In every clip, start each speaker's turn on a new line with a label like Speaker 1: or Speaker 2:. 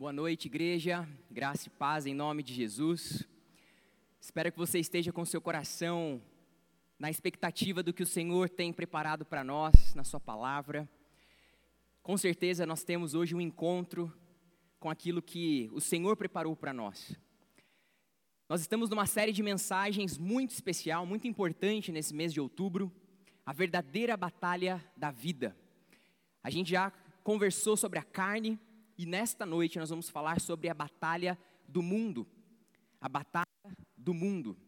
Speaker 1: Boa noite, igreja. Graça e paz em nome de Jesus. Espero que você esteja com seu coração na expectativa do que o Senhor tem preparado para nós na Sua palavra. Com certeza nós temos hoje um encontro com aquilo que o Senhor preparou para nós. Nós estamos numa série de mensagens muito especial, muito importante nesse mês de outubro, a verdadeira batalha da vida. A gente já conversou sobre a carne, e nesta noite nós vamos falar sobre a batalha do mundo. A batalha do mundo.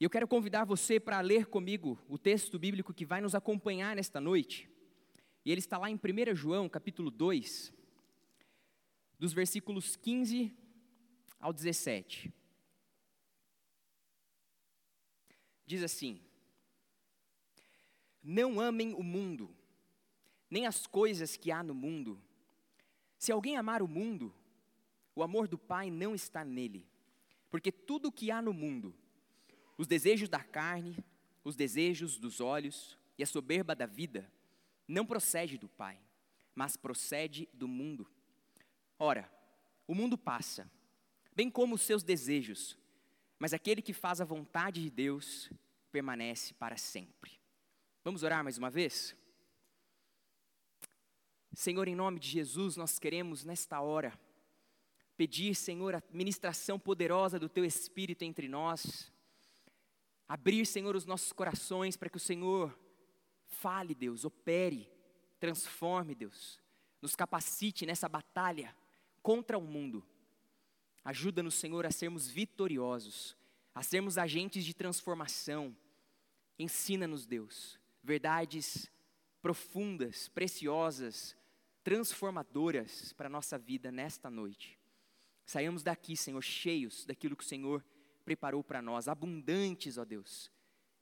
Speaker 1: Eu quero convidar você para ler comigo o texto bíblico que vai nos acompanhar nesta noite. E ele está lá em 1 João, capítulo 2, dos versículos 15 ao 17. Diz assim: Não amem o mundo, nem as coisas que há no mundo. Se alguém amar o mundo, o amor do Pai não está nele. Porque tudo o que há no mundo, os desejos da carne, os desejos dos olhos e a soberba da vida, não procede do Pai, mas procede do mundo. Ora, o mundo passa, bem como os seus desejos, mas aquele que faz a vontade de Deus permanece para sempre. Vamos orar mais uma vez? Senhor, em nome de Jesus, nós queremos nesta hora pedir, Senhor, a ministração poderosa do Teu Espírito entre nós. Abrir, Senhor, os nossos corações para que o Senhor fale, Deus, opere, transforme, Deus, nos capacite nessa batalha contra o mundo. Ajuda-nos, Senhor, a sermos vitoriosos, a sermos agentes de transformação. Ensina-nos, Deus, verdades profundas, preciosas, transformadoras para a nossa vida nesta noite. Saímos daqui, Senhor, cheios daquilo que o Senhor preparou para nós, abundantes, ó Deus,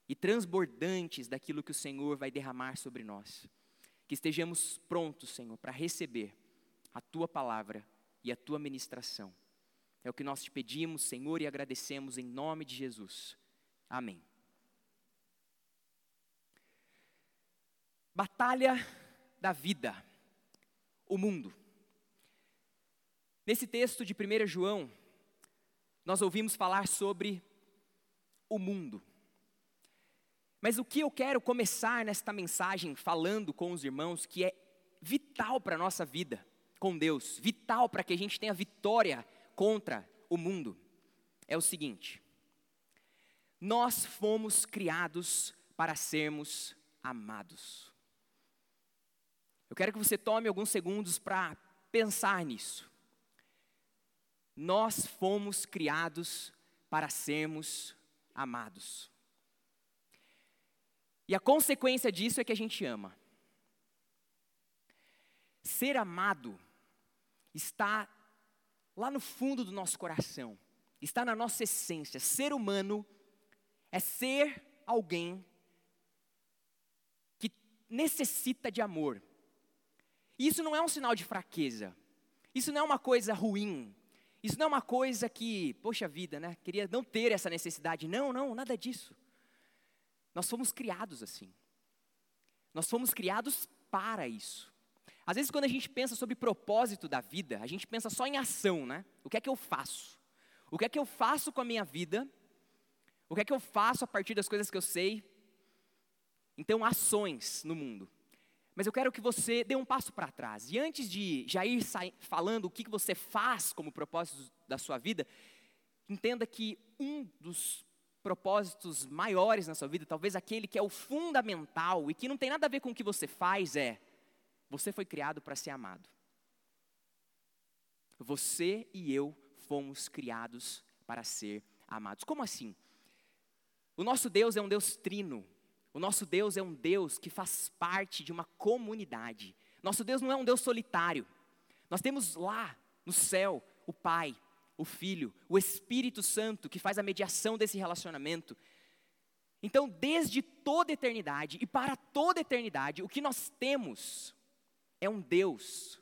Speaker 1: e transbordantes daquilo que o Senhor vai derramar sobre nós. Que estejamos prontos, Senhor, para receber a tua palavra e a tua ministração. É o que nós te pedimos, Senhor, e agradecemos em nome de Jesus. Amém. Batalha da vida o mundo. Nesse texto de 1 João, nós ouvimos falar sobre o mundo. Mas o que eu quero começar nesta mensagem falando com os irmãos, que é vital para a nossa vida com Deus, vital para que a gente tenha vitória contra o mundo, é o seguinte: nós fomos criados para sermos amados. Eu quero que você tome alguns segundos para pensar nisso. Nós fomos criados para sermos amados. E a consequência disso é que a gente ama. Ser amado está lá no fundo do nosso coração, está na nossa essência. Ser humano é ser alguém que necessita de amor, isso não é um sinal de fraqueza. Isso não é uma coisa ruim. Isso não é uma coisa que, poxa vida, né? Queria não ter essa necessidade. Não, não, nada disso. Nós fomos criados assim. Nós fomos criados para isso. Às vezes, quando a gente pensa sobre propósito da vida, a gente pensa só em ação, né? O que é que eu faço? O que é que eu faço com a minha vida? O que é que eu faço a partir das coisas que eu sei? Então, ações no mundo. Mas eu quero que você dê um passo para trás. E antes de já ir falando o que você faz como propósito da sua vida, entenda que um dos propósitos maiores na sua vida, talvez aquele que é o fundamental e que não tem nada a ver com o que você faz, é: você foi criado para ser amado. Você e eu fomos criados para ser amados. Como assim? O nosso Deus é um Deus trino, o nosso Deus é um Deus que faz parte de uma comunidade. Nosso Deus não é um Deus solitário. Nós temos lá no céu o Pai, o Filho, o Espírito Santo que faz a mediação desse relacionamento. Então, desde toda eternidade e para toda eternidade, o que nós temos é um Deus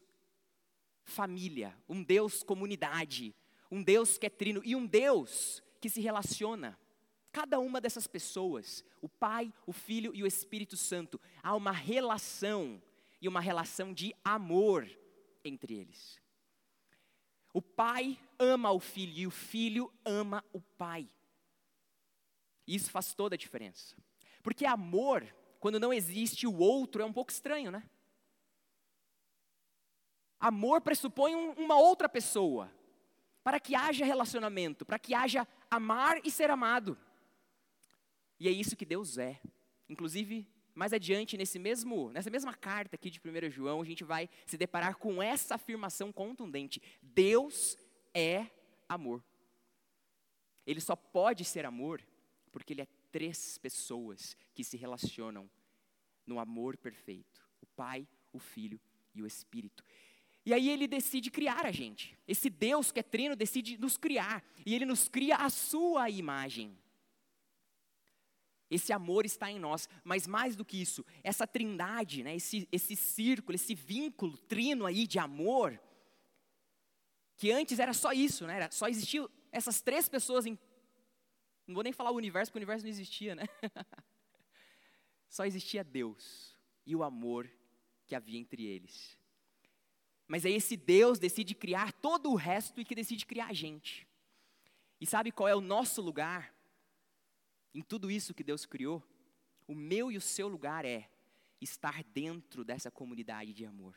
Speaker 1: família, um Deus comunidade, um Deus que é trino e um Deus que se relaciona Cada uma dessas pessoas, o Pai, o Filho e o Espírito Santo, há uma relação e uma relação de amor entre eles. O pai ama o filho e o filho ama o pai. Isso faz toda a diferença. Porque amor, quando não existe o outro, é um pouco estranho, né? Amor pressupõe um, uma outra pessoa, para que haja relacionamento, para que haja amar e ser amado. E é isso que Deus é. Inclusive, mais adiante, nesse mesmo, nessa mesma carta aqui de 1 João, a gente vai se deparar com essa afirmação contundente: Deus é amor. Ele só pode ser amor porque ele é três pessoas que se relacionam no amor perfeito: o Pai, o Filho e o Espírito. E aí ele decide criar a gente. Esse Deus que é trino decide nos criar. E ele nos cria a sua imagem. Esse amor está em nós, mas mais do que isso, essa trindade, né, esse, esse círculo, esse vínculo trino aí de amor, que antes era só isso, né, era, só existiam essas três pessoas em. Não vou nem falar o universo, porque o universo não existia, né? só existia Deus e o amor que havia entre eles. Mas aí esse Deus decide criar todo o resto e que decide criar a gente. E sabe qual é o nosso lugar? Em tudo isso que Deus criou, o meu e o seu lugar é estar dentro dessa comunidade de amor.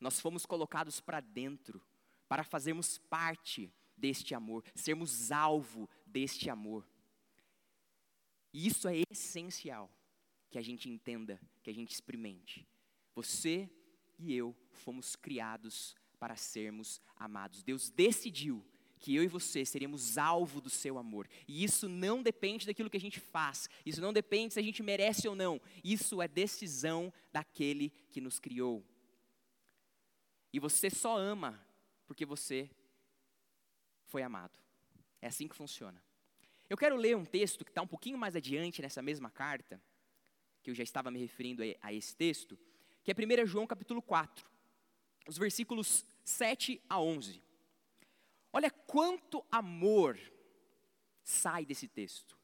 Speaker 1: Nós fomos colocados para dentro, para fazermos parte deste amor, sermos alvo deste amor. E isso é essencial que a gente entenda, que a gente experimente. Você e eu fomos criados para sermos amados. Deus decidiu que eu e você seríamos alvo do seu amor. E isso não depende daquilo que a gente faz, isso não depende se a gente merece ou não, isso é decisão daquele que nos criou. E você só ama porque você foi amado. É assim que funciona. Eu quero ler um texto que está um pouquinho mais adiante nessa mesma carta, que eu já estava me referindo a, esse texto, que é 1 João capítulo 4, os versículos 7 a 11. Olha quanto amor sai desse texto.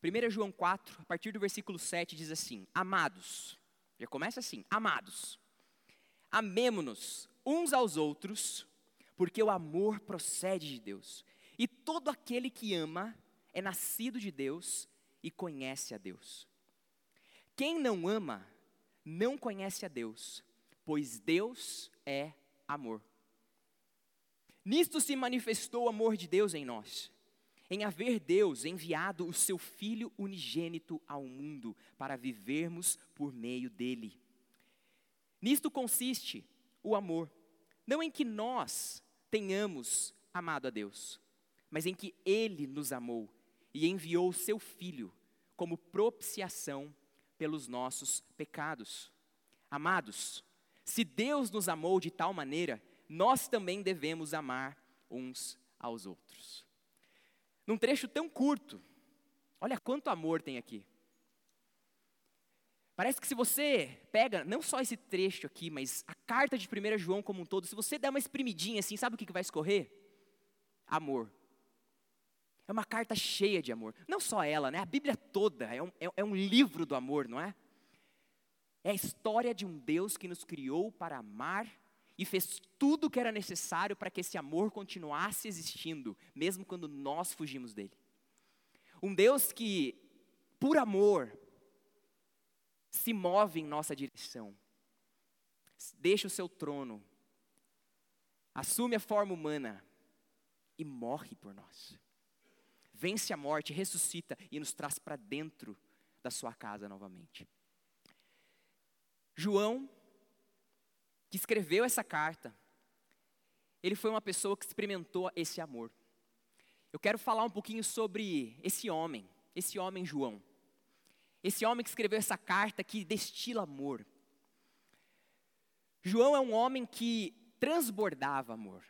Speaker 1: 1 João 4, a partir do versículo 7, diz assim: Amados, já começa assim: Amados, amemo-nos uns aos outros, porque o amor procede de Deus. E todo aquele que ama é nascido de Deus e conhece a Deus. Quem não ama não conhece a Deus, pois Deus é amor. Nisto se manifestou o amor de Deus em nós, em haver Deus enviado o seu Filho unigênito ao mundo para vivermos por meio dele. Nisto consiste o amor, não em que nós tenhamos amado a Deus, mas em que Ele nos amou e enviou o seu Filho como propiciação pelos nossos pecados. Amados, se Deus nos amou de tal maneira, nós também devemos amar uns aos outros. Num trecho tão curto, olha quanto amor tem aqui. Parece que se você pega, não só esse trecho aqui, mas a carta de 1 João como um todo, se você der uma espremidinha assim, sabe o que vai escorrer? Amor. É uma carta cheia de amor. Não só ela, né? A Bíblia toda é um, é, é um livro do amor, não é? É a história de um Deus que nos criou para amar e fez tudo o que era necessário para que esse amor continuasse existindo, mesmo quando nós fugimos dele. Um Deus que, por amor, se move em nossa direção, deixa o seu trono, assume a forma humana e morre por nós vence a morte, ressuscita e nos traz para dentro da sua casa novamente. João, que escreveu essa carta, ele foi uma pessoa que experimentou esse amor. Eu quero falar um pouquinho sobre esse homem, esse homem João. Esse homem que escreveu essa carta que destila amor. João é um homem que transbordava amor.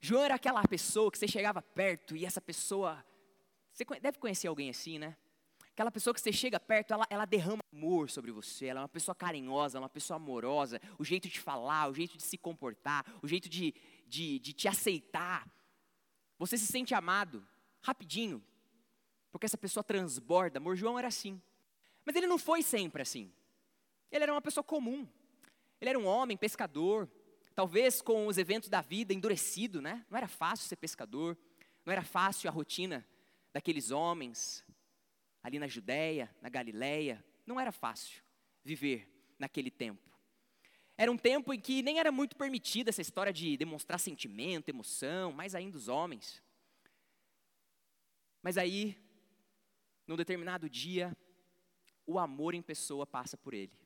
Speaker 1: João era aquela pessoa que você chegava perto e essa pessoa. Você deve conhecer alguém assim, né? Aquela pessoa que você chega perto, ela, ela derrama amor sobre você, ela é uma pessoa carinhosa, uma pessoa amorosa, o jeito de falar, o jeito de se comportar, o jeito de, de, de te aceitar. Você se sente amado, rapidinho, porque essa pessoa transborda. Amor, João era assim. Mas ele não foi sempre assim. Ele era uma pessoa comum. Ele era um homem, pescador, talvez com os eventos da vida endurecido, né? Não era fácil ser pescador, não era fácil a rotina daqueles homens ali na Judéia, na Galiléia, não era fácil viver naquele tempo. Era um tempo em que nem era muito permitida essa história de demonstrar sentimento, emoção, mais ainda os homens. Mas aí, num determinado dia, o amor em pessoa passa por ele.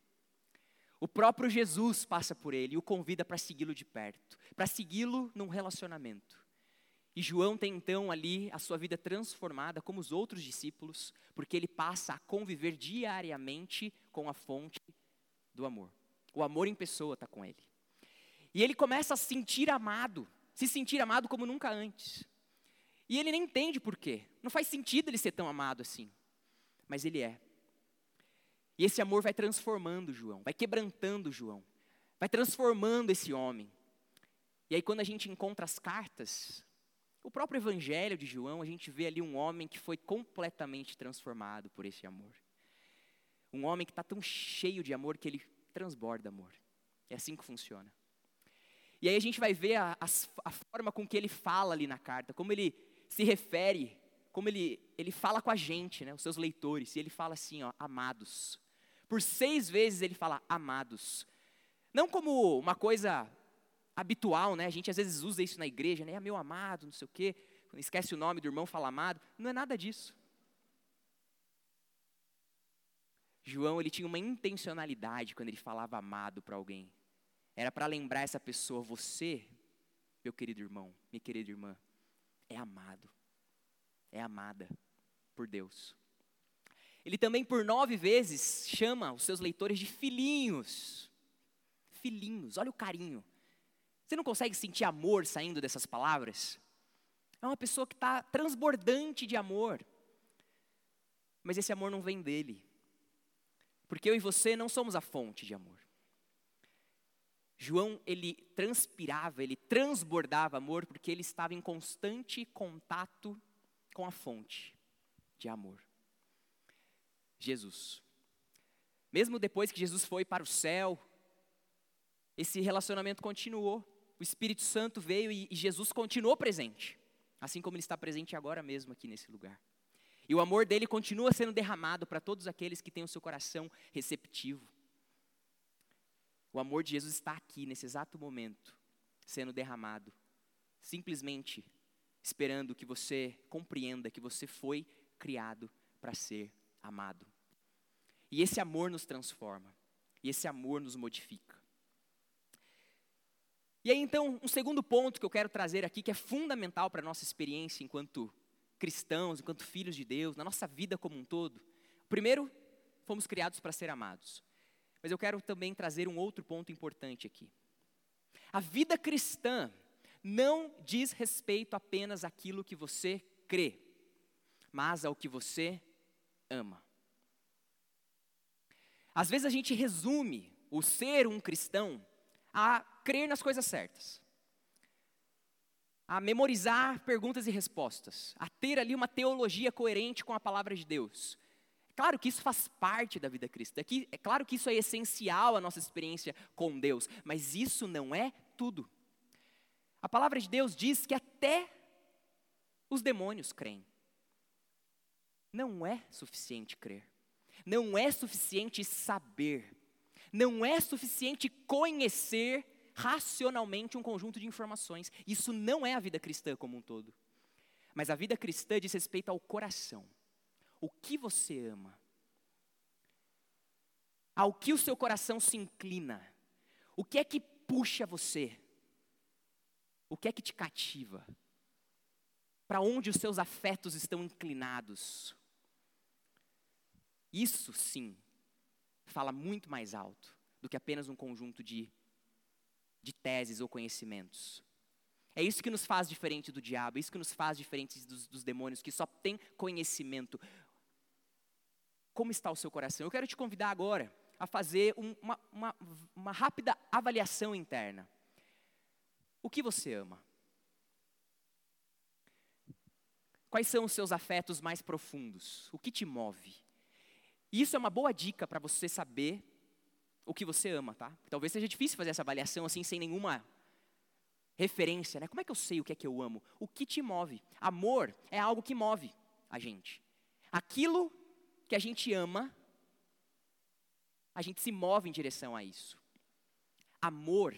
Speaker 1: O próprio Jesus passa por ele e o convida para segui-lo de perto, para segui-lo num relacionamento. E João tem então ali a sua vida transformada, como os outros discípulos, porque ele passa a conviver diariamente com a fonte do amor. O amor em pessoa está com ele. E ele começa a se sentir amado, se sentir amado como nunca antes. E ele nem entende por quê. Não faz sentido ele ser tão amado assim. Mas ele é. E esse amor vai transformando João, vai quebrantando João, vai transformando esse homem. E aí, quando a gente encontra as cartas, o próprio Evangelho de João, a gente vê ali um homem que foi completamente transformado por esse amor. Um homem que está tão cheio de amor que ele transborda amor. É assim que funciona. E aí a gente vai ver a, a, a, forma com que ele fala ali na carta, como ele se refere, como ele, ele fala com a gente, né, os seus leitores. E ele fala assim, ó, amados. Por seis vezes ele fala amados. Não como uma coisa habitual, né? A gente às vezes usa isso na igreja, né? Ah, meu amado, não sei o quê. Esquece o nome do irmão, fala amado. Não é nada disso. João ele tinha uma intencionalidade quando ele falava amado para alguém. Era para lembrar essa pessoa, você, meu querido irmão, minha querida irmã, é amado, é amada por Deus. Ele também por nove vezes chama os seus leitores de filhinhos. Filhinhos, olha o carinho. Você não consegue sentir amor saindo dessas palavras? É uma pessoa que está transbordante de amor. Mas esse amor não vem dele. Porque eu e você não somos a fonte de amor. João, ele transpirava, ele transbordava amor porque ele estava em constante contato com a fonte de amor. Jesus. Mesmo depois que Jesus foi para o céu, esse relacionamento continuou. O Espírito Santo veio e, Jesus continuou presente, assim como ele está presente agora mesmo aqui nesse lugar. E o amor dele continua sendo derramado para todos aqueles que têm o seu coração receptivo. O amor de Jesus está aqui, nesse exato momento, sendo derramado, simplesmente esperando que você compreenda que você foi criado para ser amado. E esse amor nos transforma, e esse amor nos modifica. E aí então, um segundo ponto que eu quero trazer aqui, que é fundamental para a nossa experiência enquanto cristãos, enquanto filhos de Deus, na nossa vida como um todo. Primeiro, fomos criados para ser amados. Mas eu quero também trazer um outro ponto importante aqui. A vida cristã não diz respeito apenas àquilo que você crê, mas ao que você ama. Às vezes a gente resume o ser um cristão a crer nas coisas certas a memorizar perguntas e respostas, a ter ali uma teologia coerente com a palavra de Deus. É claro que isso faz parte da vida cristã, é claro que isso é essencial à nossa experiência com Deus, mas isso não é tudo. A palavra de Deus diz que até os demônios creem. Não é suficiente crer, não é suficiente saber, não é suficiente conhecer racionalmente um conjunto de informações. Isso não é a vida cristã como um todo. Mas a vida cristã diz respeito ao coração. O que você ama? Ao que o seu coração se inclina? O que é que puxa você? O que é que te cativa? Para onde os seus afetos estão inclinados? Isso sim fala muito mais alto do que apenas um conjunto de de teses ou conhecimentos. É isso que nos faz diferente do diabo, é isso que nos faz diferentes dos, dos demônios, que só tem conhecimento. Como está o seu coração? Eu quero te convidar agora a fazer um, uma, uma, uma rápida avaliação interna. O que você ama? Quais são os seus afetos mais profundos? O que te move? Isso é uma boa dica para você saber o que você ama, tá? Talvez seja difícil fazer essa avaliação assim sem nenhuma referência, né? Como é que eu sei o que é que eu amo? O que te move? Amor é algo que move a gente. Aquilo que a gente ama, a gente se move em direção a isso. Amor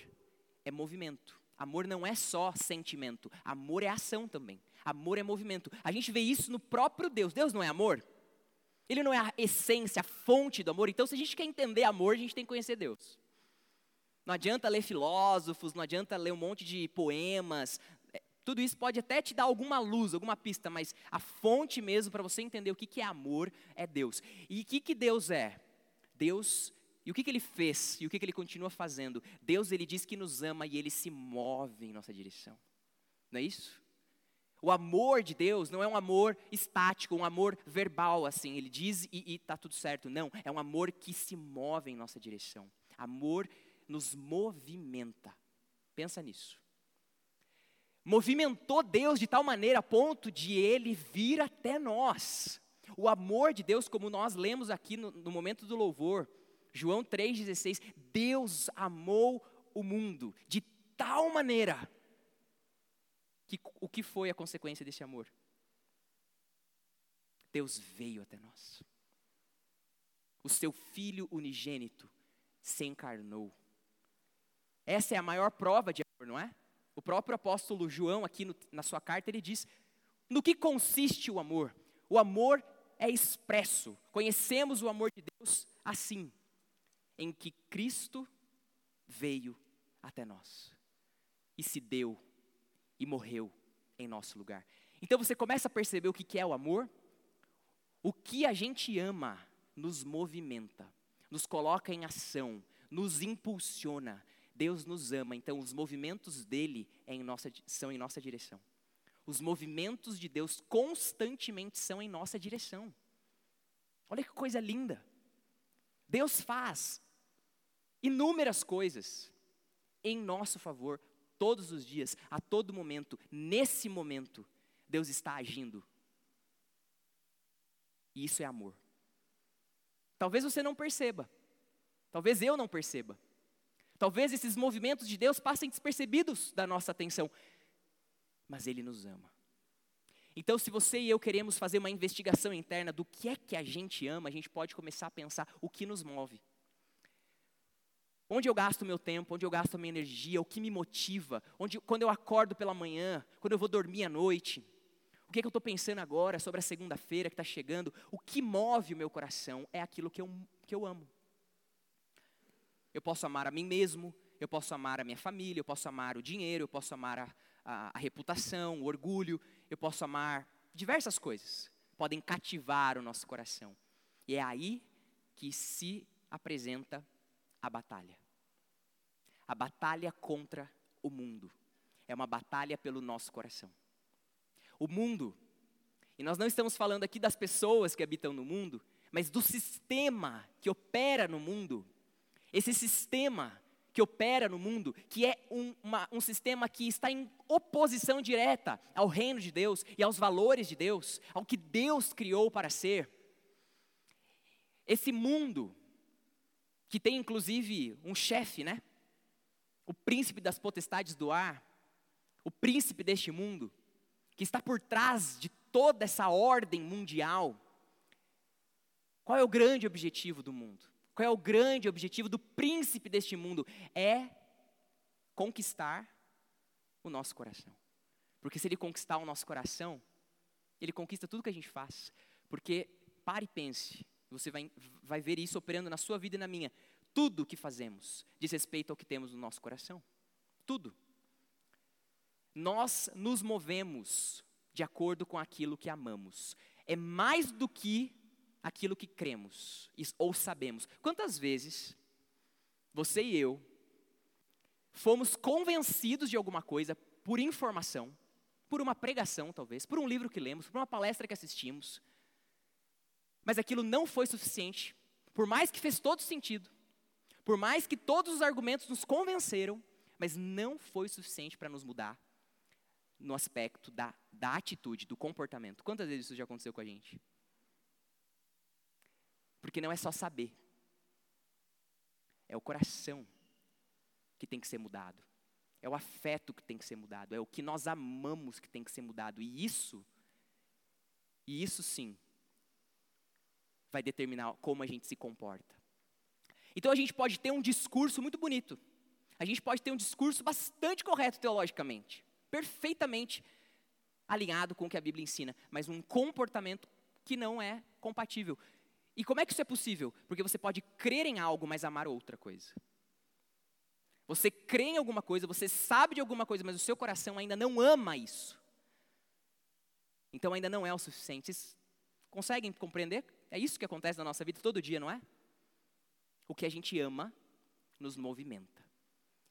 Speaker 1: é movimento. Amor não é só sentimento. Amor é ação também. Amor é movimento. A gente vê isso no próprio Deus. Deus não é amor? Ele não é a essência, a fonte do amor. Então, se a gente quer entender amor, a gente tem que conhecer Deus. Não adianta ler filósofos, não adianta ler um monte de poemas. É, tudo isso pode até te dar alguma luz, alguma pista, mas a fonte mesmo para você entender o que, que é amor é Deus. E o que, que Deus é? Deus, e o que, que Ele fez? E o que, que Ele continua fazendo? Deus, Ele diz que nos ama e Ele se move em nossa direção. Não é isso? O amor de Deus não é um amor estático, um amor verbal, assim, Ele diz e está tudo certo. Não, é um amor que se move em nossa direção. Amor nos movimenta. Pensa nisso. Movimentou Deus de tal maneira a ponto de ele vir até nós. O amor de Deus, como nós lemos aqui no, no momento do louvor, João 3,16: Deus amou o mundo de tal maneira que o que foi a consequência desse amor? Deus veio até nós. O seu filho unigênito se encarnou essa é a maior prova de amor, não é? O próprio apóstolo João, aqui no, na sua carta, ele diz: no que consiste o amor? O amor é expresso. Conhecemos o amor de Deus assim, em que Cristo veio até nós e se deu e morreu em nosso lugar. Então você começa a perceber o que é o amor? O que a gente ama nos movimenta, nos coloca em ação, nos impulsiona, Deus nos ama, então os movimentos dele é em nossa, são em nossa direção. Os movimentos de Deus constantemente são em nossa direção. Olha que coisa linda. Deus faz inúmeras coisas em nosso favor todos os dias, a todo momento. Nesse momento, Deus está agindo. E isso é amor. Talvez você não perceba. Talvez eu não perceba. Talvez esses movimentos de Deus passem despercebidos da nossa atenção, mas Ele nos ama. Então, se você e eu queremos fazer uma investigação interna do que é que a gente ama, a gente pode começar a pensar o que nos move. Onde eu gasto meu tempo, onde eu gasto minha energia, o que me motiva, onde, quando eu acordo pela manhã, quando eu vou dormir à noite, o que, é que eu estou pensando agora sobre a segunda-feira que está chegando, o que move o meu coração é aquilo que eu, que eu amo. Eu posso amar a mim mesmo, eu posso amar a minha família, eu posso amar o dinheiro, eu posso amar a, a, a reputação, o orgulho, eu posso amar diversas coisas. Podem cativar o nosso coração. E é aí que se apresenta a batalha. A batalha contra o mundo. É uma batalha pelo nosso coração. O mundo, e nós não estamos falando aqui das pessoas que habitam no mundo, mas do sistema que opera no mundo, esse sistema que opera no mundo, que é um, uma, um sistema que está em oposição direta ao reino de Deus e aos valores de Deus, ao que Deus criou para ser. Esse mundo, que tem inclusive um chefe, né? O príncipe das potestades do ar, o príncipe deste mundo, que está por trás de toda essa ordem mundial. Qual é o grande objetivo do mundo? Qual é o grande objetivo do príncipe deste mundo? É conquistar o nosso coração. Porque se ele conquistar o nosso coração, ele conquista tudo que a gente faz. Porque, pare e pense, você vai, vai ver isso operando na sua vida e na minha. Tudo que fazemos diz respeito ao que temos no nosso coração. Tudo. Nós nos movemos de acordo com aquilo que amamos. É mais do que aquilo que cremos ou sabemos. Quantas vezes você e eu fomos convencidos de alguma coisa por informação, por uma pregação talvez, por um livro que lemos, por uma palestra que assistimos, mas aquilo não foi suficiente, por mais que fez todo sentido, por mais que todos os argumentos nos convenceram, mas não foi suficiente para nos mudar no aspecto da, da atitude, do comportamento. Quantas vezes isso já aconteceu com a gente? Porque não é só saber, é o coração que tem que ser mudado. É o afeto que tem que ser mudado, é o que nós amamos que tem que ser mudado. E isso, e isso sim, vai determinar como a gente se comporta. Então a gente pode ter um discurso muito bonito. A gente pode ter um discurso bastante correto teologicamente, perfeitamente alinhado com o que a Bíblia ensina, mas um comportamento que não é compatível. E como é que isso é possível? Porque você pode crer em algo, mas amar outra coisa. Você crê em alguma coisa, você sabe de alguma coisa, mas o seu coração ainda não ama isso. Então ainda não é o suficiente. Vocês conseguem compreender? É isso que acontece na nossa vida todo dia, não é? O que a gente ama nos movimenta.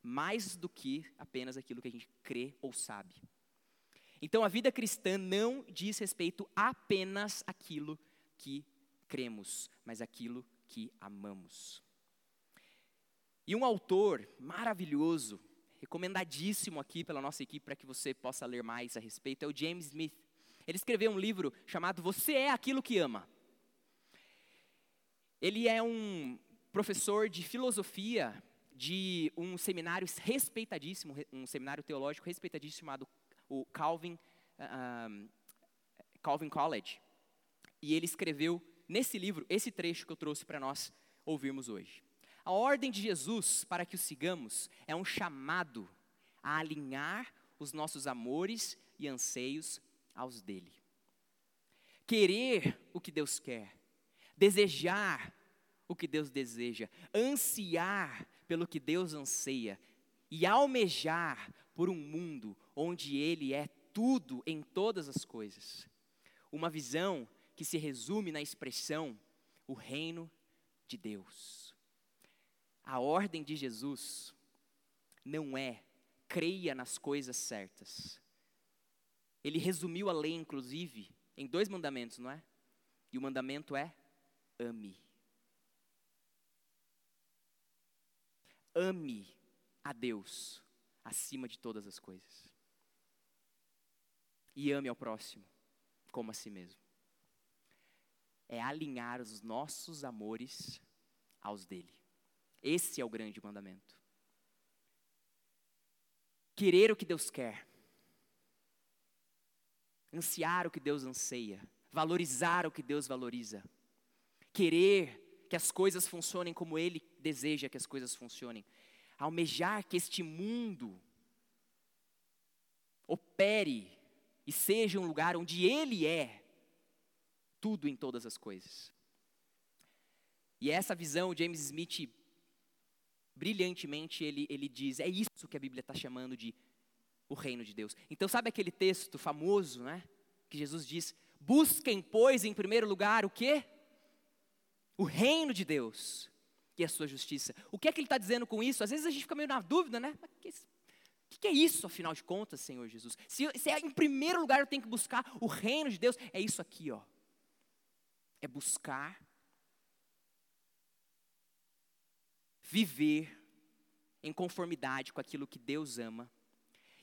Speaker 1: Mais do que apenas aquilo que a gente crê ou sabe. Então a vida cristã não diz respeito apenas àquilo que cremos, mas aquilo que amamos. E um autor maravilhoso, recomendadíssimo aqui pela nossa equipe para que você possa ler mais a respeito, é o James Smith. Ele escreveu um livro chamado Você é aquilo que ama. Ele é um professor de filosofia de um seminário respeitadíssimo, um seminário teológico respeitadíssimo chamado o Calvin, um, Calvin College. E ele escreveu nesse livro esse trecho que eu trouxe para nós ouvirmos hoje. A ordem de Jesus para que o sigamos é um chamado a alinhar os nossos amores e anseios aos dele. Querer o que Deus quer, desejar o que Deus deseja, ansiar pelo que Deus anseia e almejar por um mundo onde Ele é tudo em todas as coisas. Uma visão que se resume na expressão o reino de Deus. A ordem de Jesus não é creia nas coisas certas. Ele resumiu a lei, inclusive, em dois mandamentos, não é? E o mandamento é ame. Ame a Deus acima de todas as coisas. E ame ao próximo como a si mesmo. É alinhar os nossos amores aos dele. Esse é o grande mandamento. Querer o que Deus quer, ansiar o que Deus anseia, valorizar o que Deus valoriza, querer que as coisas funcionem como Ele deseja que as coisas funcionem, almejar que este mundo opere e seja um lugar onde Ele é tudo em todas as coisas. E essa visão, James Smith brilhantemente ele, ele diz: é isso que a Bíblia está chamando de o reino de Deus. Então, sabe aquele texto famoso, né? Que Jesus diz: busquem, pois, em primeiro lugar o quê? O reino de Deus e a sua justiça. O que é que ele está dizendo com isso? Às vezes a gente fica meio na dúvida, né? O que, que, é isso, afinal de contas, Senhor Jesus? Se, se é, em primeiro lugar eu tenho que buscar o reino de Deus, é isso aqui, ó. É buscar viver em conformidade com aquilo que Deus ama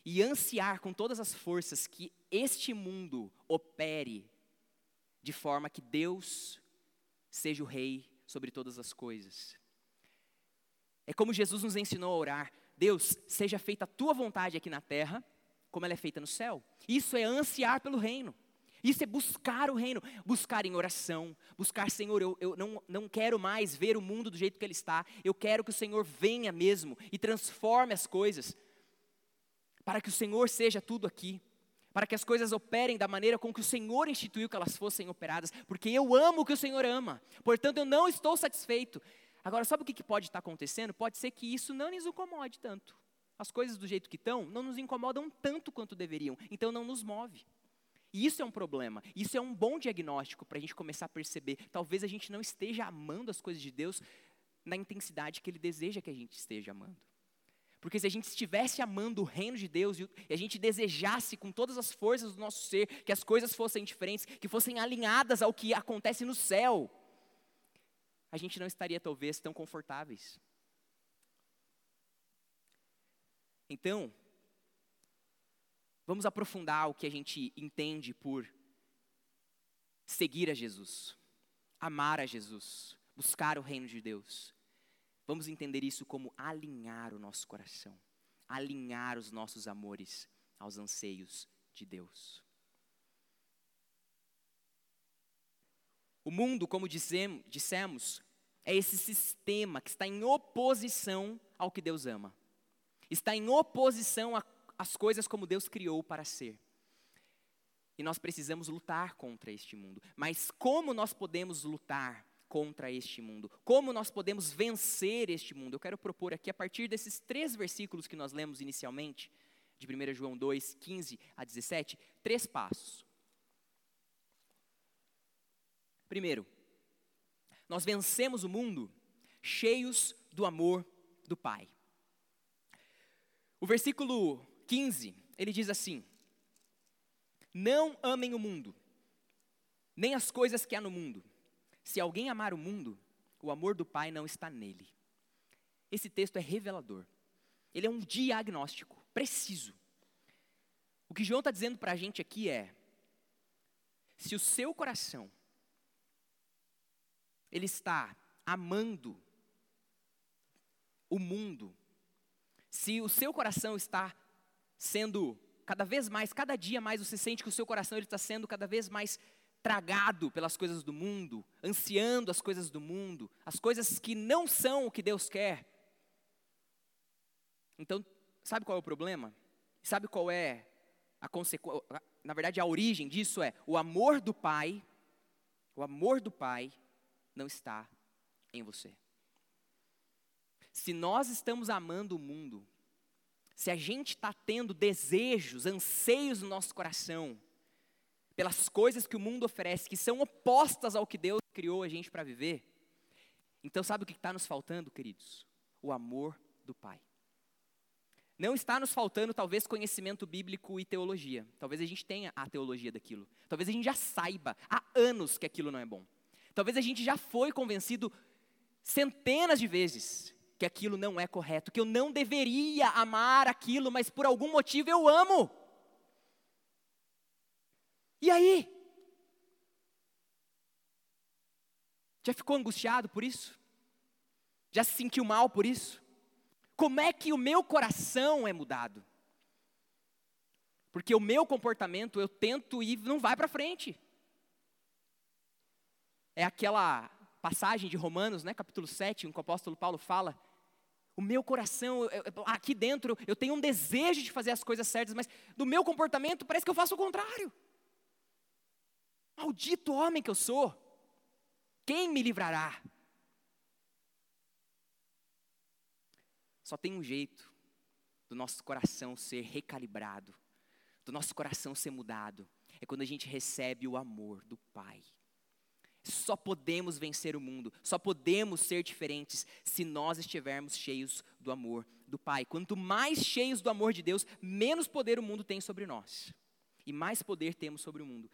Speaker 1: e ansiar com todas as forças que este mundo opere de forma que Deus seja o rei sobre todas as coisas. É como Jesus nos ensinou a orar: Deus, seja feita a tua vontade aqui na terra, como ela é feita no céu. Isso é ansiar pelo reino. Isso é buscar o reino, buscar em oração, buscar, Senhor, eu, eu não, não quero mais ver o mundo do jeito que ele está, eu quero que o Senhor venha mesmo e transforme as coisas, para que o Senhor seja tudo aqui, para que as coisas operem da maneira com que o Senhor instituiu que elas fossem operadas, porque eu amo o que o Senhor ama, portanto eu não estou satisfeito. Agora, sabe o que pode estar acontecendo? Pode ser que isso não nos incomode tanto. As coisas do jeito que estão não nos incomodam tanto quanto deveriam, então não nos move. E isso é um problema. Isso é um bom diagnóstico para a gente começar a perceber. Talvez a gente não esteja amando as coisas de Deus na intensidade que Ele deseja que a gente esteja amando. Porque se a gente estivesse amando o reino de Deus e a gente desejasse com todas as forças do nosso ser que as coisas fossem diferentes, que fossem alinhadas ao que acontece no céu, a gente não estaria talvez tão confortáveis. Então, Vamos aprofundar o que a gente entende por seguir a Jesus, amar a Jesus, buscar o reino de Deus. Vamos entender isso como alinhar o nosso coração, alinhar os nossos amores aos anseios de Deus. O mundo, como dissemos, é esse sistema que está em oposição ao que Deus ama. Está em oposição às coisas como Deus criou para ser. E nós precisamos lutar contra este mundo. Mas como nós podemos lutar contra este mundo? Como nós podemos vencer este mundo? Eu quero propor aqui, a partir desses três versículos que nós lemos inicialmente, de 1 João 2, 15 a 17, três passos. Primeiro, nós vencemos o mundo cheios do amor do Pai. O versículo 15, ele diz assim: Não amem o mundo, nem as coisas que há no mundo. Se alguém amar o mundo, o amor do Pai não está nele. Esse texto é revelador. Ele é um diagnóstico preciso. O que João está dizendo para a gente aqui é: se o seu coração ele está amando o mundo, se o seu coração está sendo cada vez mais, cada dia mais você sente que o seu coração ele está sendo cada vez mais tragado pelas coisas do mundo, ansiando as coisas do mundo, as coisas que não são o que Deus quer. Então, sabe qual é o problema? Sabe qual é a consequência? Na verdade, a origem disso é o amor do Pai, o amor do Pai não está em você. Se nós estamos amando o mundo, se a gente está tendo desejos, anseios no nosso coração, pelas coisas que o mundo oferece, que são opostas ao que Deus criou a gente para viver, então sabe o que está nos faltando, queridos? O amor do Pai. Não está nos faltando, talvez, conhecimento bíblico e teologia. Talvez a gente tenha a teologia daquilo. Talvez a gente já saiba há anos que aquilo não é bom. Talvez a gente já foi convencido centenas de vezes que aquilo não é correto, que eu não deveria amar aquilo, mas por algum motivo eu amo. E aí? Já ficou angustiado por isso? Já se sentiu mal por isso? Como é que o meu coração é mudado? Porque o meu comportamento eu tento ir, não vai para frente é aquela passagem de Romanos, né, capítulo 7, em que o apóstolo Paulo fala: o meu coração, eu, aqui dentro, eu tenho um desejo de fazer as coisas certas, mas do meu comportamento parece que eu faço o contrário. Maldito homem que eu sou, quem me livrará? Só tem um jeito do nosso coração ser recalibrado, do nosso coração ser mudado, é quando a gente recebe o amor do Pai. Só podemos vencer o mundo, só podemos ser diferentes se nós estivermos cheios do amor do Pai. Quanto mais cheios do amor de Deus, menos poder o mundo tem sobre nós, e mais poder temos sobre o mundo.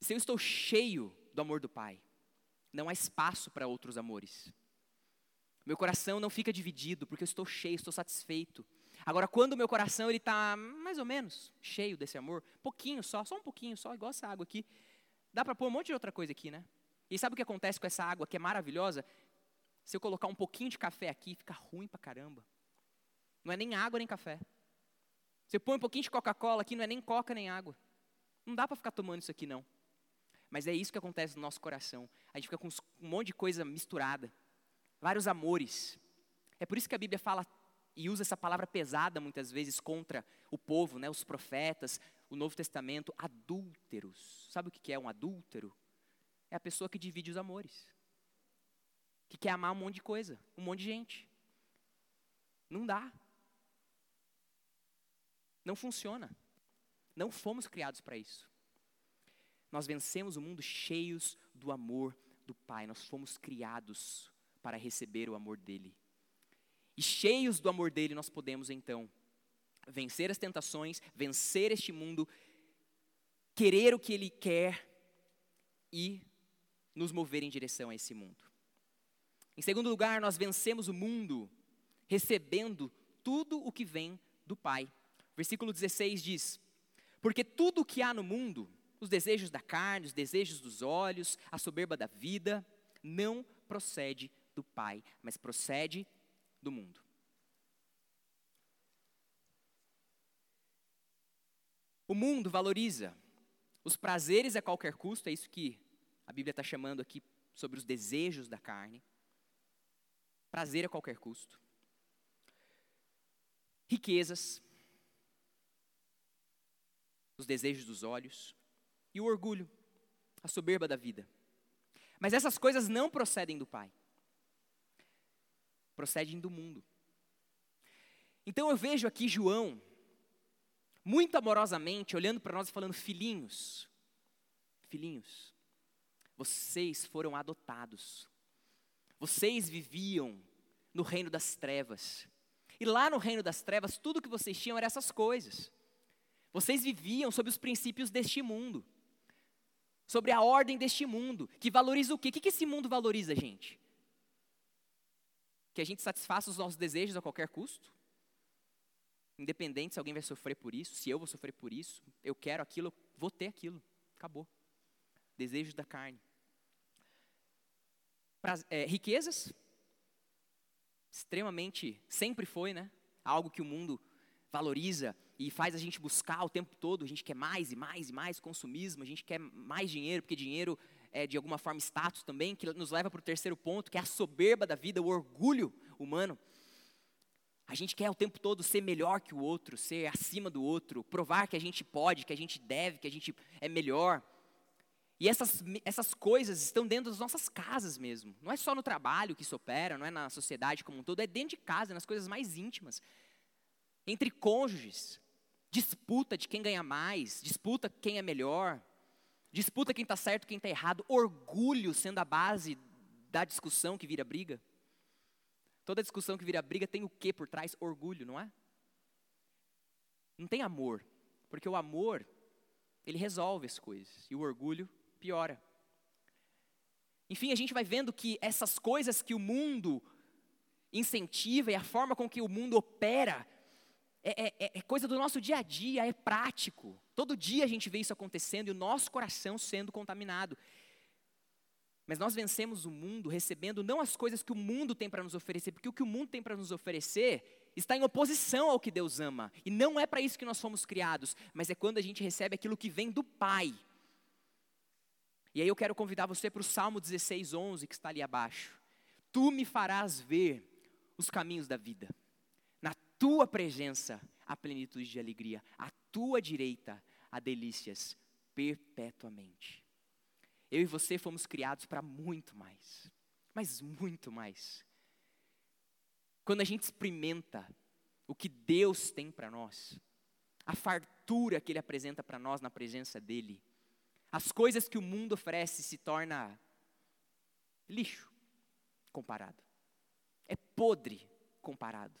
Speaker 1: Se eu estou cheio do amor do Pai, não há espaço para outros amores. Meu coração não fica dividido, porque eu estou cheio, estou satisfeito. Agora, quando o meu coração ele está mais ou menos cheio desse amor, pouquinho só, só um pouquinho só, igual essa água aqui, Dá para pôr um monte de outra coisa aqui, né? E sabe o que acontece com essa água que é maravilhosa? Se eu colocar um pouquinho de café aqui, fica ruim pra caramba. Não é nem água nem café. Se eu põe um pouquinho de Coca-Cola aqui, não é nem coca nem água. Não dá para ficar tomando isso aqui, não. Mas é isso que acontece no nosso coração. A gente fica com um monte de coisa misturada. Vários amores. É por isso que a Bíblia fala e usa essa palavra pesada muitas vezes contra o povo, né, os profetas, o Novo Testamento, adúlteros. Sabe o que é um adúltero? É a pessoa que divide os amores. Que quer amar um monte de coisa, um monte de gente. Não dá. Não funciona. Não fomos criados para isso. Nós vencemos o mundo cheios do amor do Pai. Nós fomos criados para receber o amor dele. E cheios do amor dele, nós podemos então vencer as tentações, vencer este mundo, querer o que Ele quer e nos mover em direção a esse mundo. Em segundo lugar, nós vencemos o mundo recebendo tudo o que vem do Pai. Versículo 16 diz: Porque tudo o que há no mundo, os desejos da carne, os desejos dos olhos, a soberba da vida, não procede do Pai, mas procede do mundo. O mundo valoriza os prazeres a qualquer custo, é isso que a Bíblia está chamando aqui sobre os desejos da carne. Prazer a qualquer custo. Riquezas, os desejos dos olhos, e o orgulho, a soberba da vida. Mas essas coisas não procedem do Pai, procedem do mundo. Então eu vejo aqui João, muito amorosamente, olhando para nós e falando: filhinhos, filhinhos, vocês foram adotados, vocês viviam no reino das trevas, e lá no reino das trevas, tudo que vocês tinham eram essas coisas. Vocês viviam sob os princípios deste mundo, sobre a ordem deste mundo, que valoriza o quê? O que esse mundo valoriza, gente? Que a gente satisfaça os nossos desejos a qualquer custo? Independente se alguém vai sofrer por isso, se eu vou sofrer por isso, eu quero aquilo, eu vou ter aquilo. Acabou. Desejos da carne. Pra, é, riquezas, extremamente, sempre foi, né? Algo que o mundo valoriza e faz a gente buscar o tempo todo, a gente quer mais e mais e mais consumismo, a gente quer mais dinheiro, porque dinheiro é de alguma forma status também, que nos leva para o terceiro ponto, que é a soberba da vida, o orgulho humano. A gente quer o tempo todo ser melhor que o outro, ser acima do outro, provar que a gente pode, que a gente deve, que a gente é melhor. E essas, essas coisas estão dentro das nossas casas mesmo. Não é só no trabalho que isso opera, não é na sociedade como um todo, é dentro de casa, nas coisas mais íntimas. Entre cônjuges, disputa de quem ganha mais, disputa quem é melhor, disputa quem está certo, quem está errado, orgulho sendo a base da discussão que vira briga. Toda discussão que vira briga tem o que por trás? Orgulho, não é? Não tem amor, porque o amor, ele resolve as coisas, e o orgulho piora. Enfim, a gente vai vendo que essas coisas que o mundo incentiva e a forma com que o mundo opera é, é, é, é, coisa do nosso dia a dia, é prático. Todo dia a gente vê isso acontecendo e o nosso coração sendo contaminado. Mas nós vencemos o mundo recebendo não as coisas que o mundo tem para nos oferecer, porque o que o mundo tem para nos oferecer está em oposição ao que Deus ama. E não é para isso que nós fomos criados, mas é quando a gente recebe aquilo que vem do Pai. E aí eu quero convidar você para o Salmo 16, 11, que está ali abaixo. Tu me farás ver os caminhos da vida tua presença a plenitude de alegria, a tua direita a delícias perpetuamente. Eu e você fomos criados para muito mais, mas muito mais. Quando a gente experimenta o que Deus tem para nós, a fartura que Ele apresenta para nós na presença dEle, as coisas que o mundo oferece se torna lixo comparado, é podre comparado.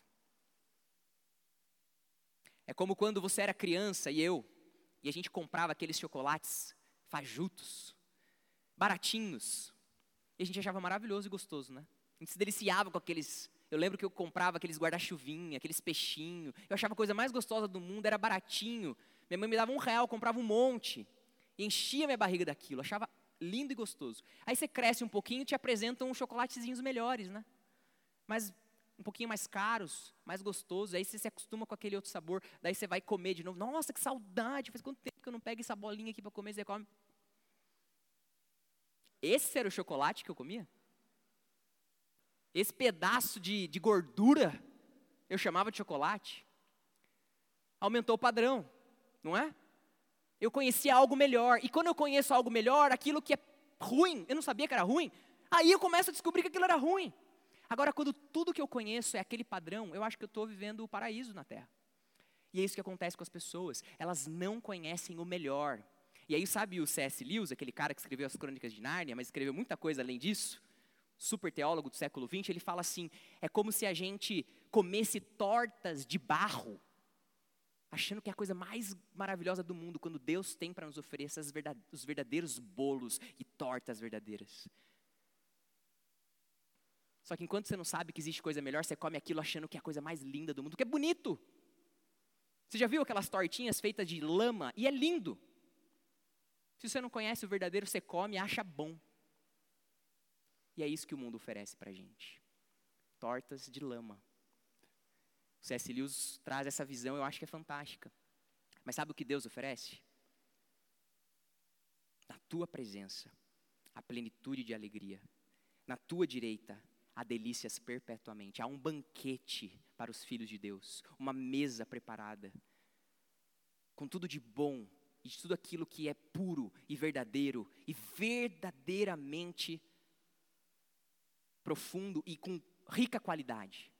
Speaker 1: É como quando você era criança e eu, e a gente comprava aqueles chocolates fajutos, baratinhos, e a gente achava maravilhoso e gostoso, né? A gente se deliciava com aqueles. Eu lembro que eu comprava aqueles guarda-chuvinha, aqueles peixinhos. Eu achava a coisa mais gostosa do mundo, era baratinho. Minha mãe me dava um real, comprava um monte. Enchia minha barriga daquilo, achava lindo e gostoso. Aí você cresce um pouquinho e te apresentam chocolatezinhos melhores, né? Mas um pouquinho mais caros, mais gostosos, aí você se acostuma com aquele outro sabor, daí você vai comer de novo. Nossa, que saudade! Faz quanto tempo que eu não pego essa bolinha aqui para comer, você come. Esse era o chocolate que eu comia? Esse pedaço de, de gordura eu chamava de chocolate? Aumentou o padrão, não é? Eu conhecia algo melhor, e quando eu conheço algo melhor, aquilo que é ruim, eu não sabia que era ruim, aí eu começo a descobrir que aquilo era ruim. Agora, quando tudo que eu conheço é aquele padrão, eu acho que eu estou vivendo o paraíso na Terra. E é isso que acontece com as pessoas. Elas não conhecem o melhor. E aí, sabe o C.S. Lewis, aquele cara que escreveu as Crônicas de Nárnia, mas escreveu muita coisa além disso? Super teólogo do século XX, ele fala assim: é como se a gente comesse tortas de barro, achando que é a coisa mais maravilhosa do mundo, quando Deus tem para nos oferecer os verdadeiros bolos e tortas verdadeiras. Só que enquanto você não sabe que existe coisa melhor, você come aquilo achando que é a coisa mais linda do mundo, que é bonito. Você já viu aquelas tortinhas feitas de lama? E é lindo. Se você não conhece o verdadeiro, você come e acha bom. E é isso que o mundo oferece para gente. Tortas de lama. O C.S. Lewis traz essa visão, eu acho que é fantástica. Mas sabe o que Deus oferece? Na tua presença, a plenitude de alegria. Na tua direita, há delícias perpetuamente. Há um banquete para os filhos de Deus, uma mesa preparada, com tudo de bom e de tudo aquilo que é puro e verdadeiro e verdadeiramente profundo e com rica qualidade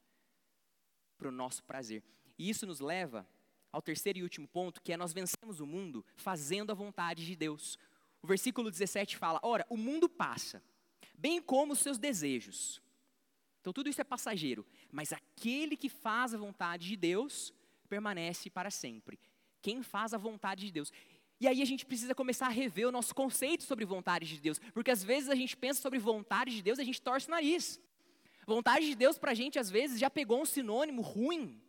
Speaker 1: para o nosso prazer. E isso nos leva ao terceiro e último ponto, que é nós vencemos o mundo fazendo a vontade de Deus. O versículo 17 fala: Ora, o mundo passa, bem como os seus desejos. Então tudo isso é passageiro, mas aquele que faz a vontade de Deus permanece para sempre. Quem faz a vontade de Deus. E aí a gente precisa começar a rever o nosso conceito sobre vontade de Deus, porque às vezes a gente pensa sobre vontade de Deus e a gente torce o nariz. Vontade de Deus para a gente, às vezes, já pegou um sinônimo ruim.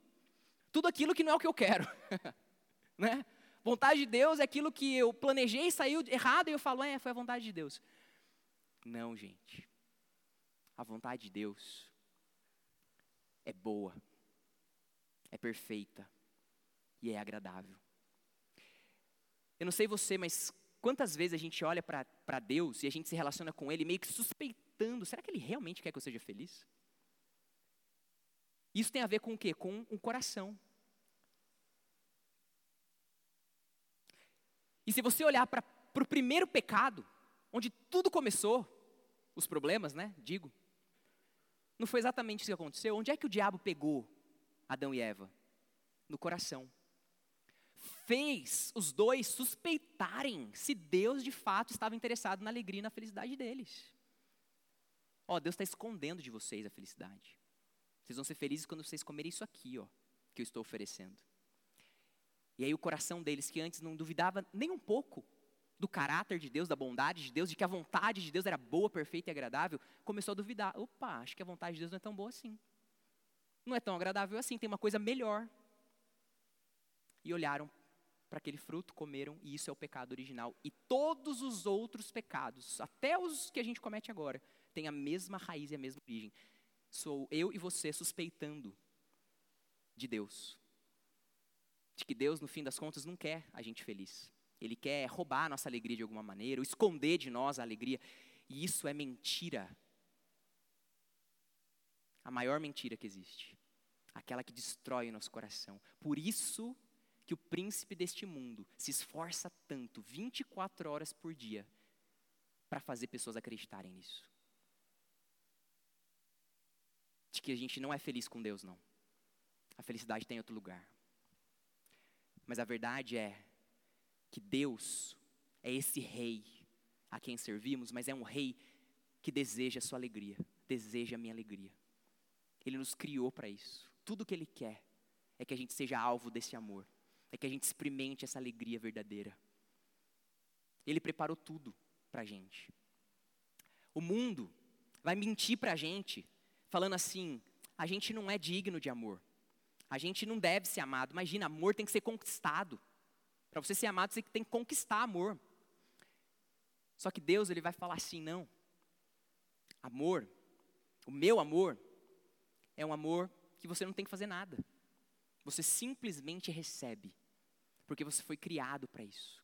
Speaker 1: Tudo aquilo que não é o que eu quero. né? Vontade de Deus é aquilo que eu planejei e saiu errado e eu falo, é, foi a vontade de Deus. Não, gente. A vontade de Deus é boa, é perfeita e é agradável. Eu não sei você, mas quantas vezes a gente olha para Deus e a gente se relaciona com Ele meio que suspeitando: será que Ele realmente quer que eu seja feliz? Isso tem a ver com o quê? Com o coração. E se você olhar para o primeiro pecado, onde tudo começou, os problemas, né? Digo. Não foi exatamente isso que aconteceu. Onde é que o diabo pegou Adão e Eva? No coração. Fez os dois suspeitarem se Deus de fato estava interessado na alegria e na felicidade deles. Ó, Deus está escondendo de vocês a felicidade. Vocês vão ser felizes quando vocês comerem isso aqui, ó, que eu estou oferecendo. E aí o coração deles, que antes não duvidava nem um pouco do caráter de Deus, da bondade de Deus, de que a vontade de Deus era boa, perfeita e agradável, começou a duvidar. Opa, acho que a vontade de Deus não é tão boa assim. Não é tão agradável assim, tem uma coisa melhor. E olharam para aquele fruto, comeram, e isso é o pecado original. E todos os outros pecados, até os que a gente comete agora, têm a mesma raiz e a mesma origem. Sou eu e você suspeitando de Deus. De que Deus, no fim das contas, não quer a gente feliz. Ele quer roubar a nossa alegria de alguma maneira, ou esconder de nós a alegria. E isso é mentira. A maior mentira que existe. Aquela que destrói o nosso coração. Por isso que o príncipe deste mundo se esforça tanto, 24 horas por dia, para fazer pessoas acreditarem nisso. De que a gente não é feliz com Deus, não. A felicidade tem outro lugar. Mas a verdade é que Deus é esse rei a quem servimos, mas é um rei que deseja a sua alegria, deseja a minha alegria. Ele nos criou para isso. Tudo que ele quer é que a gente seja alvo desse amor, é que a gente experimente essa alegria verdadeira. Ele preparou tudo para a gente. O mundo vai mentir para a gente, falando assim: a gente não é digno de amor, a gente não deve ser amado. Imagina, amor tem que ser conquistado. Para você ser amado, você tem que conquistar amor. Só que Deus ele vai falar assim, não. Amor, o meu amor é um amor que você não tem que fazer nada. Você simplesmente recebe, porque você foi criado para isso.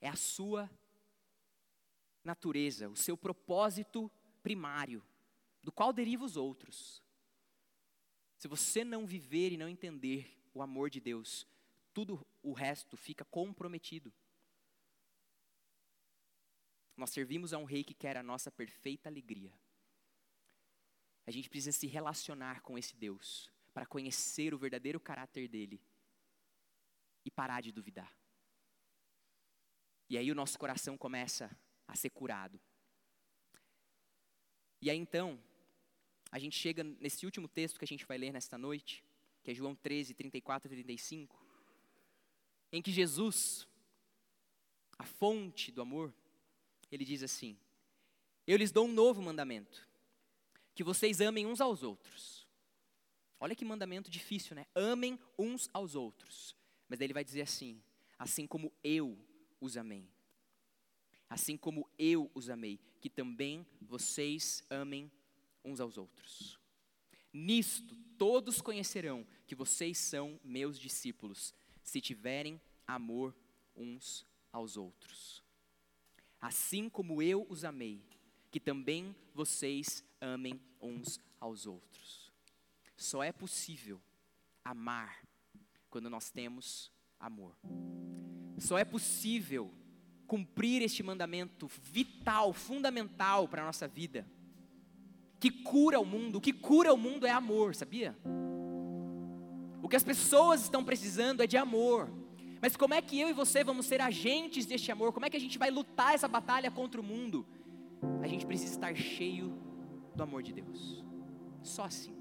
Speaker 1: É a sua natureza, o seu propósito primário, do qual deriva os outros. Se você não viver e não entender o amor de Deus, tudo o resto fica comprometido. Nós servimos a um rei que quer a nossa perfeita alegria. A gente precisa se relacionar com esse Deus para conhecer o verdadeiro caráter dele e parar de duvidar. E aí o nosso coração começa a ser curado. E aí então, a gente chega nesse último texto que a gente vai ler nesta noite, que é João 13, 34 e 35 em que Jesus, a fonte do amor, ele diz assim: Eu lhes dou um novo mandamento, que vocês amem uns aos outros. Olha que mandamento difícil, né? Amem uns aos outros. Mas daí ele vai dizer assim: Assim como eu os amei. Assim como eu os amei, que também vocês amem uns aos outros. Nisto todos conhecerão que vocês são meus discípulos, se tiverem amor uns aos outros. Assim como eu os amei, que também vocês amem uns aos outros. Só é possível amar quando nós temos amor. Só é possível cumprir este mandamento vital, fundamental para a nossa vida, que cura o mundo. O que cura o mundo é amor, sabia? O que as pessoas estão precisando é de amor. Mas como é que eu e você vamos ser agentes deste amor? Como é que a gente vai lutar essa batalha contra o mundo? A gente precisa estar cheio do amor de Deus. Só assim.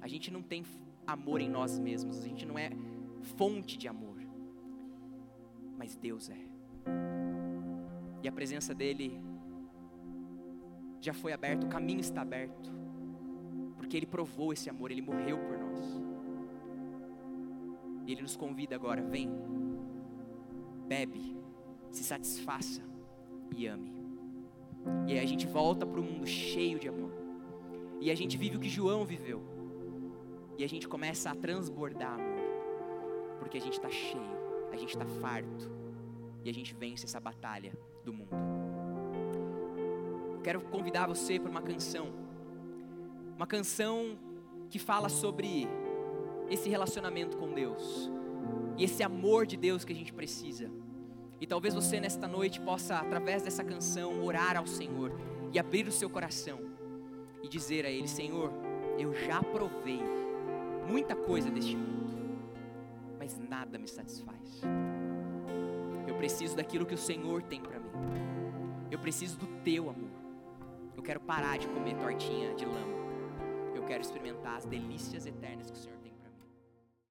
Speaker 1: A gente não tem amor em nós mesmos, a gente não é fonte de amor. Mas Deus é. E a presença dele já foi aberta, o caminho está aberto. Porque ele provou esse amor, ele morreu por E ele nos convida agora, vem. Bebe, se satisfaça e ame. E aí a gente volta para o mundo cheio de amor. E a gente vive o que João viveu. E a gente começa a transbordar amor. Porque a gente está cheio, a gente está farto. E a gente vence essa batalha do mundo. Quero convidar você para uma canção. Uma canção que fala sobre esse relacionamento com Deus. E esse amor de Deus que a gente precisa. E talvez você nesta noite possa, através dessa canção, orar ao Senhor e abrir o seu coração e dizer a Ele: Senhor, eu já provei muita coisa deste mundo, mas nada me satisfaz. Eu preciso daquilo que o Senhor tem para mim. Eu preciso do teu amor. Eu quero parar de comer tortinha de lama. Quero experimentar as delícias eternas que o Senhor